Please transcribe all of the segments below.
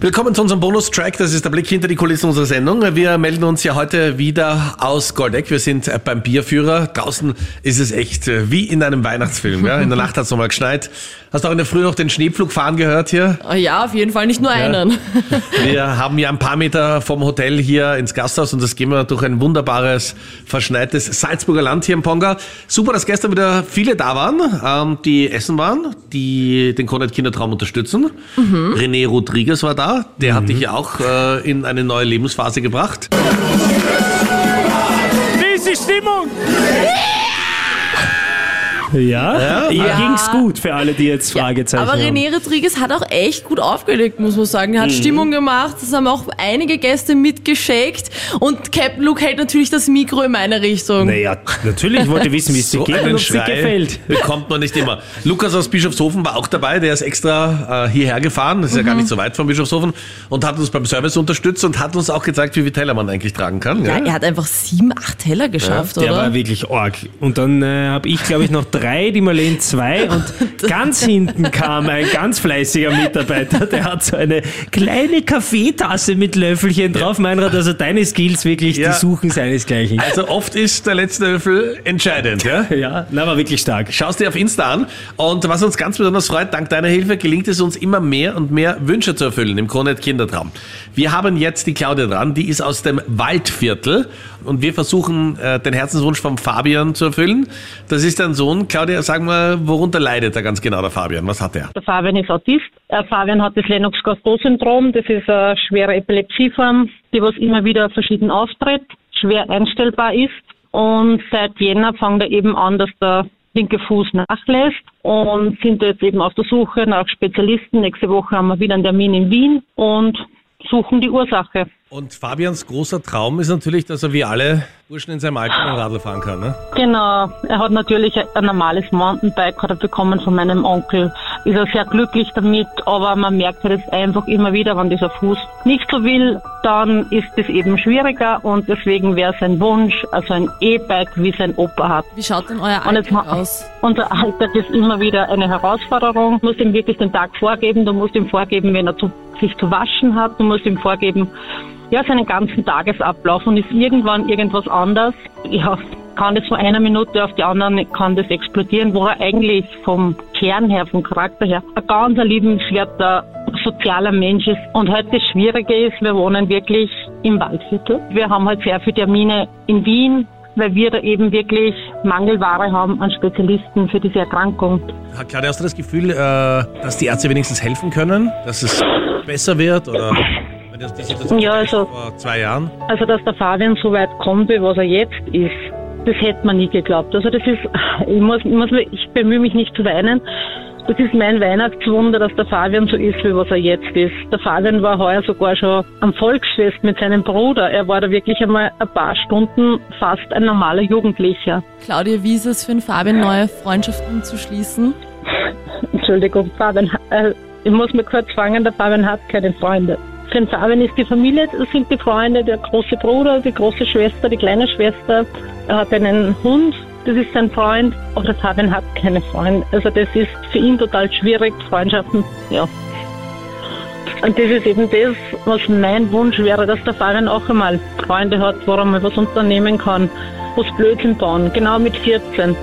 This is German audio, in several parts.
Willkommen zu unserem Bonustrack. Das ist der Blick hinter die Kulissen unserer Sendung. Wir melden uns ja heute wieder aus Goldeck. Wir sind beim Bierführer. Draußen ist es echt äh, wie in einem Weihnachtsfilm. Ja? In der Nacht hat es nochmal geschneit. Hast du auch in der Früh noch den Schneepflug fahren gehört hier? Oh ja, auf jeden Fall, nicht nur einen. Wir haben ja ein paar Meter vom Hotel hier ins Gasthaus und das gehen wir durch ein wunderbares, verschneites Salzburger Land hier im Ponga. Super, dass gestern wieder viele da waren, ähm, die essen waren, die den Konrad Kindertraum unterstützen. Mhm. René Rodriguez war da, der hat dich ja auch äh, in eine neue Lebensphase gebracht. Wie ist die Stimmung? Ja, ihr Ja. ging's gut für alle, die jetzt Fragezeichen Aber haben. René Rodriguez hat auch echt gut aufgelegt, muss man sagen. Mhm. Er hat Stimmung gemacht, es haben auch einige Gäste mitgeschickt und Captain Luke hält natürlich das Mikro in meine Richtung. Naja, natürlich, ich wollte wissen, wie es dir geht und es dir Schrei gefällt. bekommt man nicht immer. Lukas aus Bischofshofen war auch dabei, der ist extra äh, hierher gefahren, das ist ja Mhm. gar nicht so weit von Bischofshofen und hat uns beim Service unterstützt und hat uns auch gezeigt, wie viele Teller man eigentlich tragen kann. Ja, Ja, er hat einfach sieben, acht Teller geschafft, Der oder? war wirklich arg. Und dann äh, habe ich, glaube ich, noch drei, die Marlene zwei. Und ganz hinten kam ein ganz fleißiger Mitarbeiter, der hat so eine kleine Kaffeetasse mit Löffelchen drauf. Meinrad, also deine Skills wirklich, Ja. die suchen seinesgleichen. Also oft ist der letzte Löffel entscheidend. Ja? Ja, na, war wirklich stark. Schau es dir auf Insta an. Und was uns ganz besonders freut, dank deiner Hilfe gelingt es uns immer mehr und mehr Wünsche zu erfüllen im Kronet Kindertraum. Wir haben jetzt die Claudia dran, die ist aus dem Waldviertel und wir versuchen äh, den Herzenswunsch vom Fabian zu erfüllen. Das ist dein Sohn. Claudia, sag mal, worunter leidet da ganz genau der Fabian? Was hat er? Der Fabian ist Autist. Äh, Fabian hat das Lennox-Gastaut-Syndrom. Das ist eine schwere Epilepsieform, die was immer wieder verschieden auftritt, schwer einstellbar ist. Und seit Jänner fängt er eben an, dass der linke Fuß nachlässt und sind jetzt eben auf der Suche nach Spezialisten. Nächste Woche haben wir wieder einen Termin in Wien und suchen die Ursache. Und Fabians großer Traum ist natürlich, dass er wie alle Burschen in seinem Alter ein Radl fahren kann. Ne? Genau, er hat natürlich ein normales Mountainbike hat er bekommen von meinem Onkel. Ist er sehr glücklich damit, aber man merkt halt jetzt einfach immer wieder, wenn dieser Fuß nicht so will, dann ist es eben schwieriger und deswegen wäre sein Wunsch, also ein E-Bike, wie sein Opa hat. Wie schaut denn euer Alltag aus? Unser Alltag ist immer wieder eine Herausforderung. Du musst ihm wirklich den Tag vorgeben, du musst ihm vorgeben, wenn er zu, sich zu waschen hat, du musst ihm vorgeben, ja, seinen ganzen Tagesablauf und ist irgendwann irgendwas anders, ja, kann das von einer Minute auf die andere, kann das explodieren, wo er eigentlich vom Kern her, vom Charakter her, ein ganz liebenswerter, sozialer Mensch ist. Und heute das Schwierige ist, wir wohnen wirklich im Waldviertel. Wir haben halt sehr viele Termine in Wien, weil wir da eben wirklich Mangelware haben an Spezialisten für diese Erkrankung. Claudia, hast du das Gefühl, äh, dass die Ärzte wenigstens helfen können? Dass es besser wird? Oder wenn das die Situation Ja, also- vor zwei Jahren? Also, dass der Fabian so weit kommt, wie was er jetzt ist, das hätte man nie geglaubt. Also, das ist, ich muss, ich muss, ich bemühe mich nicht zu weinen. Das ist mein Weihnachtswunder, dass der Fabian so ist, wie was er jetzt ist. Der Fabian war heuer sogar schon am Volksfest mit seinem Bruder. Er war da wirklich einmal ein paar Stunden fast ein normaler Jugendlicher. Claudia, wie ist es für den Fabian, neue Freundschaften zu schließen? Entschuldigung, Fabian, äh, ich muss mir kurz fangen, der Fabian hat keine Freunde. Für den Fabian ist die Familie, sind die Freunde, der große Bruder, die große Schwester, die kleine Schwester. Er hat einen Hund, das ist sein Freund, aber der Fabian hat keine Freunde. Also das ist für ihn total schwierig, Freundschaften, ja. Und das ist eben das, was mein Wunsch wäre, dass der Fabian auch einmal Freunde hat, wo er mal was unternehmen kann, was Blödsinn bauen, genau mit 14.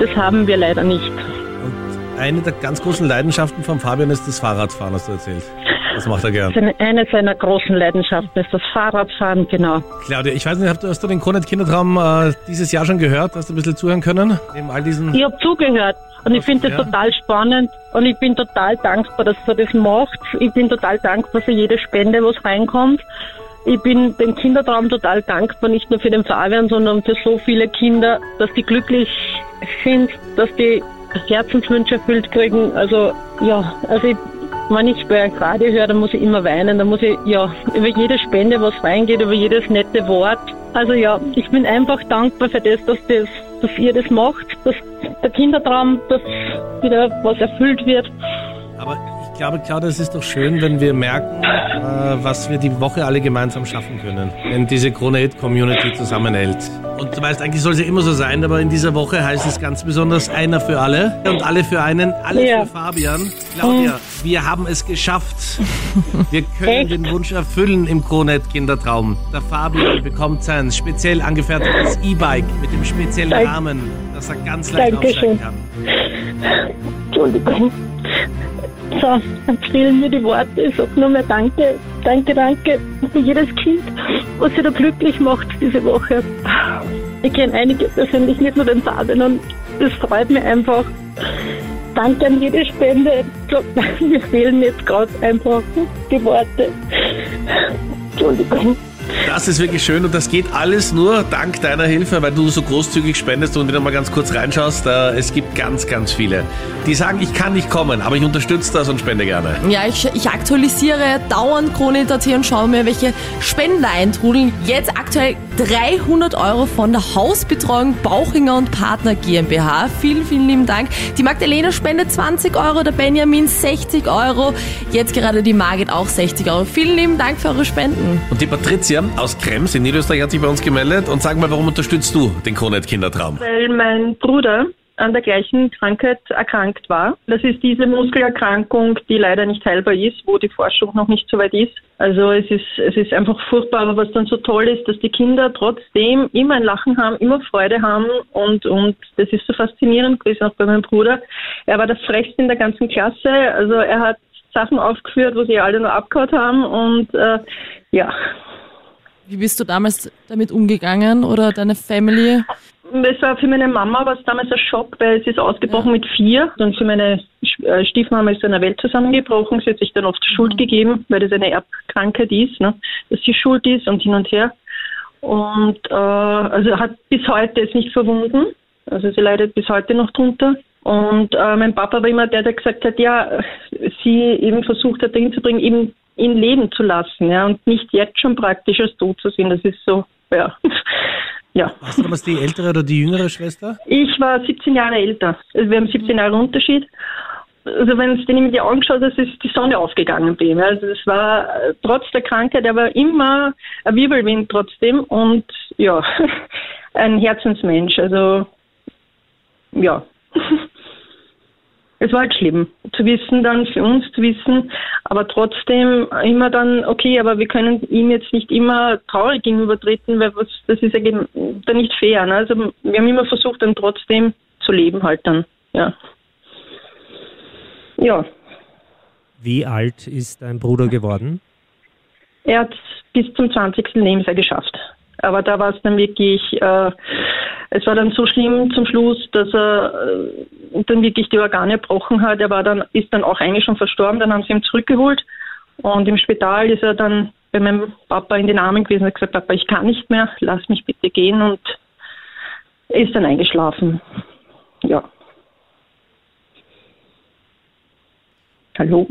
Das haben wir leider nicht. Und eine der ganz großen Leidenschaften von Fabian ist das Fahrradfahren, hast du erzählt. Das macht er gern. Seine, eine seiner großen Leidenschaften ist das Fahrradfahren, genau. Claudia, ich weiß nicht, hast du, den Kronet Kindertraum äh, dieses Jahr schon gehört? Hast du ein bisschen zuhören können? Neben all diesen. Ich habe zugehört und ich finde das Ja. total spannend und ich bin total dankbar, dass er das macht. Ich bin total dankbar für jede Spende, was reinkommt. Ich bin dem Kindertraum total dankbar, nicht nur für den Fabian, sondern für so viele Kinder, dass die glücklich sind, dass die Herzenswünsche erfüllt kriegen. Also ja, also ich, wenn ich bei einem Radio höre, dann muss ich immer weinen. Da muss ich ja über jede Spende, was reingeht, über jedes nette Wort. Also ja, ich bin einfach dankbar für das, dass das, dass ihr das macht, dass der Kindertraum, dass wieder was erfüllt wird. Aber glaube, Claudia, es ist doch schön, wenn wir merken, äh, was wir die Woche alle gemeinsam schaffen können, wenn diese Krone Hit Community zusammenhält. Und du weißt, eigentlich soll es ja immer so sein, aber in dieser Woche heißt es ganz besonders einer für alle und alle für einen, alle Ja. für Fabian. Claudia, wir haben es geschafft. Wir können Echt? den Wunsch erfüllen im Kronet Kindertraum. Der Fabian bekommt sein speziell angefertigtes E-Bike mit dem speziellen Rahmen, dass er ganz leicht Dankeschön. aufsteigen kann. Entschuldigung. So, dann fehlen mir die Worte. Ich sag nur mehr Danke, danke, danke für jedes Kind, was sie da glücklich macht diese Woche. Ich kenne einige persönlich, nicht nur den Fabian, und das freut mich einfach. Danke an jede Spende. Ich glaub, mir fehlen jetzt gerade einfach die Worte. Entschuldigung. Das ist wirklich schön und das geht alles nur dank deiner Hilfe, weil du so großzügig spendest und wieder mal ganz kurz reinschaust. Es gibt ganz, ganz viele, die sagen, ich kann nicht kommen, aber ich unterstütze das und spende gerne. Ja, ich, ich aktualisiere dauernd Kronit.at und schaue mir, welche Spender eintrudeln. Jetzt aktuell 300 Euro von der Hausbetreuung Bauchinger und Partner GmbH. Vielen, vielen lieben Dank. Die Magdalena spendet 20 Euro, der Benjamin 60 Euro. Jetzt gerade die Margit auch 60 Euro. Vielen lieben Dank für eure Spenden. Und die Patricia aus Krems in Niederösterreich hat sich bei uns gemeldet und sag mal, warum unterstützt du den Kronet Kindertraum? weil mein Bruder an der gleichen Krankheit erkrankt war. Das ist diese Muskelerkrankung, die leider nicht heilbar ist, wo die Forschung noch nicht so weit ist. Also es ist, es ist einfach furchtbar, aber was dann so toll ist, dass die Kinder trotzdem immer ein Lachen haben, immer Freude haben und, und das ist so faszinierend gewesen auch bei meinem Bruder. Er war der Frechste in der ganzen Klasse, also er hat Sachen aufgeführt, wo sie alle nur abgehauen haben und äh, ja, Wie bist du damals damit umgegangen oder deine Family? Es war für meine Mama war es damals ein Schock, weil sie ist ausgebrochen mit vier. Und für meine äh, Stiefmama ist eine Welt zusammengebrochen. Sie hat sich dann oft Schuld gegeben, weil das eine Erbkrankheit ist, ne? dass sie schuld ist und hin und her. Und äh, also hat bis heute es nicht verwunden. Also sie leidet bis heute noch drunter. Und äh, mein Papa war immer der, der gesagt hat, ja, sie eben versucht hat, dahin zu bringen, eben ihn leben zu lassen, ja, und nicht jetzt schon praktisch als tot zu sehen. Das ist so, ja. ja. Warst du damals die ältere oder die jüngere Schwester? Ich war 17 Jahre älter. Also wir haben 17 Jahre Unterschied. Also wenn es den in die Augen schaut, das ist die Sonne aufgegangen bei ihm. Also es war äh, trotz der Krankheit, er war immer ein Wirbelwind trotzdem und ja, ein Herzensmensch. Also ja. Es war halt schlimm zu wissen, dann für uns zu wissen, aber trotzdem immer dann, okay, aber wir können ihm jetzt nicht immer traurig gegenübertreten, weil was, das ist ja dann nicht fair. Ne? Also wir haben immer versucht, dann trotzdem zu leben halt dann, ja. Ja, Wie alt ist dein Bruder geworden? er hat bis zum 20. Lebensjahr geschafft. Aber da war es dann wirklich, äh, es war dann so schlimm zum Schluss, dass er äh, dann wirklich die Organe gebrochen hat. Er war dann, ist dann auch eigentlich schon verstorben, dann haben sie ihn zurückgeholt. Und im Spital ist er dann bei meinem Papa in den Armen gewesen und hat gesagt, Papa, ich kann nicht mehr, lass mich bitte gehen. Und er ist dann eingeschlafen. Ja. Hallo?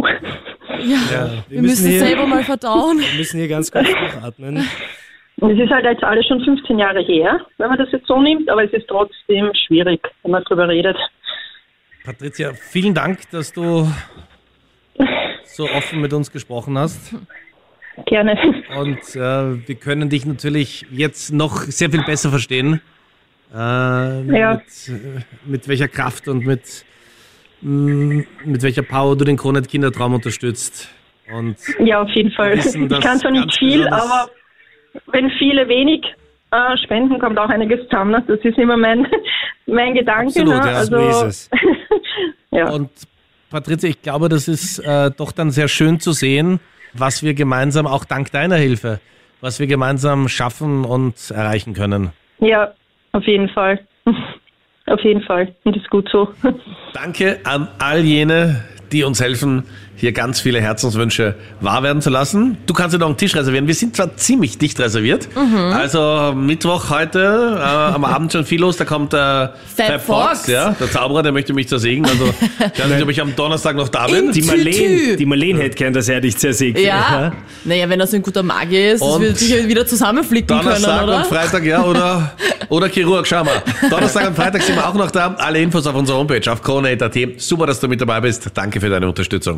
Ja, wir müssen hier- selber mal verdauen. Wir müssen hier ganz kurz durchatmen. Und es ist halt jetzt alles schon 15 Jahre her, wenn man das jetzt so nimmt, aber es ist trotzdem schwierig, wenn man drüber redet. Patricia, vielen Dank, dass du so offen mit uns gesprochen hast. Gerne. Und äh, wir können dich natürlich jetzt noch sehr viel besser verstehen. Äh, Ja. mit, äh, mit welcher Kraft und mit, mh, mit welcher Power du den Kronet Kindertraum unterstützt. Und Ja, auf jeden Fall. wissen, Ich kann zwar nicht viel, aber wenn viele wenig äh, spenden, kommt auch einiges zusammen. ne? Das ist immer mein, mein Gedanke. Absolut, ne? ja, also, So ist es. ja. Und Patricia, ich glaube, das ist äh, doch dann sehr schön zu sehen, was wir gemeinsam, auch dank deiner Hilfe, was wir gemeinsam schaffen und erreichen können. ja, auf jeden Fall. Auf jeden Fall. Und ist gut so. Danke an all jene, die uns helfen, hier ganz viele Herzenswünsche wahr werden zu lassen. Du kannst dir noch einen Tisch reservieren. Wir sind zwar ziemlich dicht reserviert. Also Mittwoch heute, äh, am Abend schon viel los. Da kommt der Fab Fox. ja, der Zauberer, der möchte mich zersägen. Also ich weiß nicht, ob ich am Donnerstag noch da bin. Die tü. die Marleen hätte gern, dass er dich zersägt. Ja. Naja, wenn er so ein guter Magier ist, das Und wird sicher wieder zusammenflicken können, Donnerstag oder? und Freitag, ja, oder, oder Chirurg, schau mal. Donnerstag und Freitag sind wir auch noch da. Alle Infos auf unserer Homepage auf kronehit.at. Super, dass du mit dabei bist. Danke für deine Unterstützung.